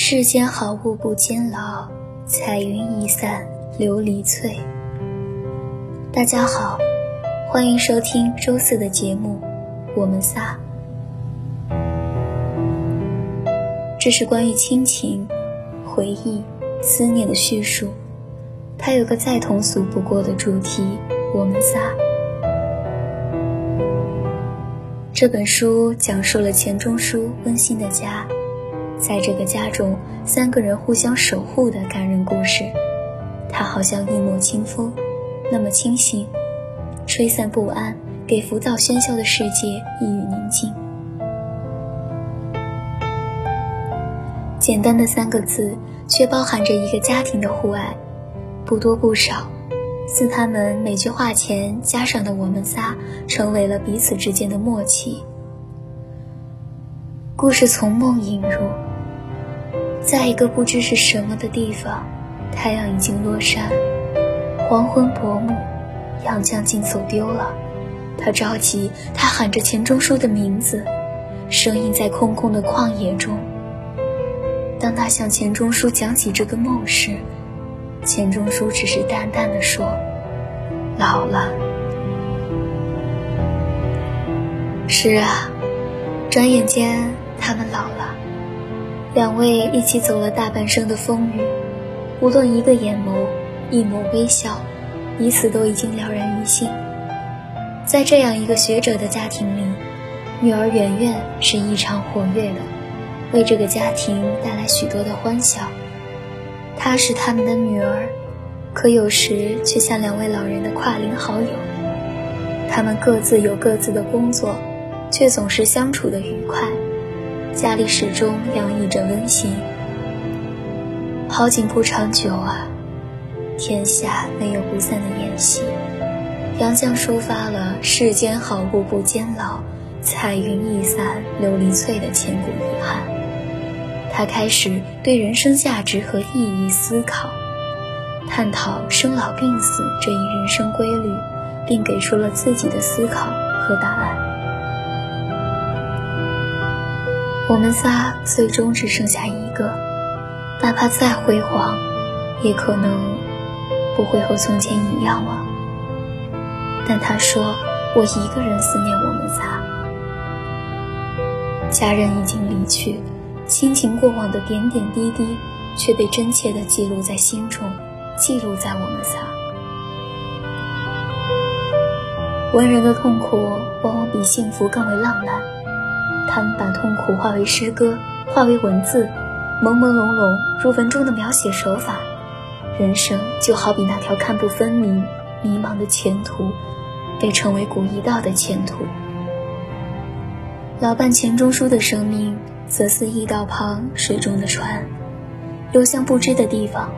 世间好物不坚牢，彩云易散琉璃脆。大家好，欢迎收听周四的节目《我们仨》。这是关于亲情、回忆、思念的叙述。它有个再通俗不过的主题：我们仨。这本书讲述了钱钟书温馨的家。在这个家中，三个人互相守护的感人故事。它好像一抹清风，那么清新，吹散不安，给浮躁喧嚣的世界一缕宁静。简单的三个字，却包含着一个家庭的互爱，不多不少，似他们每句话前加上的“我们仨”，成为了彼此之间的默契。故事从梦引入。在一个不知是什么的地方，太阳已经落山，黄昏薄暮，杨将军走丢了。他着急，他喊着钱钟书的名字，声音在空空的旷野中。当他向钱钟书讲起这个梦时，钱钟书只是淡淡的说：“老了。”是啊，转眼间他们老了。两位一起走了大半生的风雨，无论一个眼眸，一抹微笑，彼此都已经了然于心。在这样一个学者的家庭里，女儿圆圆是异常活跃的，为这个家庭带来许多的欢笑。她是他们的女儿，可有时却像两位老人的跨龄好友。他们各自有各自的工作，却总是相处的愉快。家里始终洋溢着温馨。好景不长久啊，天下没有不散的宴席。杨绛抒发了“世间好物不坚牢，彩云易散琉璃脆”的千古遗憾。他开始对人生价值和意义思考，探讨生老病死这一人生规律，并给出了自己的思考和答案。我们仨最终只剩下一个，哪怕再辉煌，也可能不会和从前一样了。但他说：“我一个人思念我们仨。”家人已经离去，亲情过往的点点滴滴却被真切地记录在心中，记录在我们仨。文人的痛苦往往比幸福更为浪漫。他们把痛苦化为诗歌，化为文字，朦朦胧胧如文中的描写手法。人生就好比那条看不分明、迷茫的前途，被称为古一道的前途。老伴钱钟书的生命，则似驿道旁水中的船，流向不知的地方。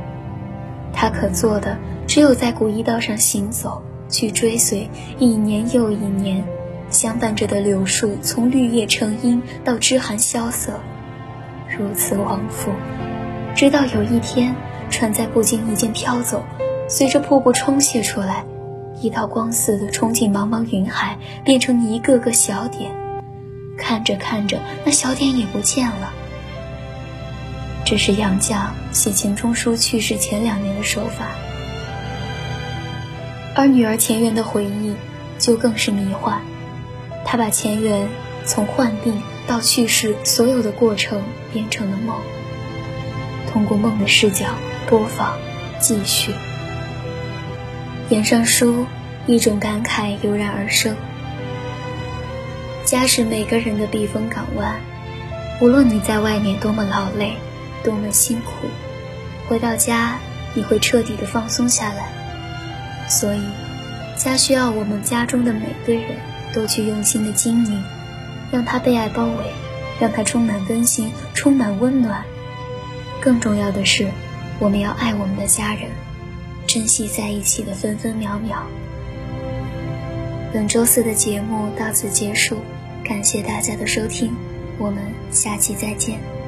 他可做的，只有在古驿道上行走，去追随一年又一年。相伴着的柳树，从绿叶成荫到枝寒萧瑟，如此往复，直到有一天，船在不经意间飘走，随着瀑布冲泻出来，一道光似的冲进茫茫云海，变成一个个小点。看着看着，那小点也不见了。这是杨绛写钱钟书去世前两年的手法，而女儿钱媛的回忆，就更是迷幻。他把前缘从患病到去世所有的过程变成了梦，通过梦的视角播放、继续。眼上书，一种感慨油然而生。家是每个人的避风港湾，无论你在外面多么劳累、多么辛苦，回到家你会彻底的放松下来。所以，家需要我们家中的每个人。多去用心的经营，让他被爱包围，让他充满温馨，充满温暖。更重要的是，我们要爱我们的家人，珍惜在一起的分分秒秒。本周四的节目到此结束，感谢大家的收听，我们下期再见。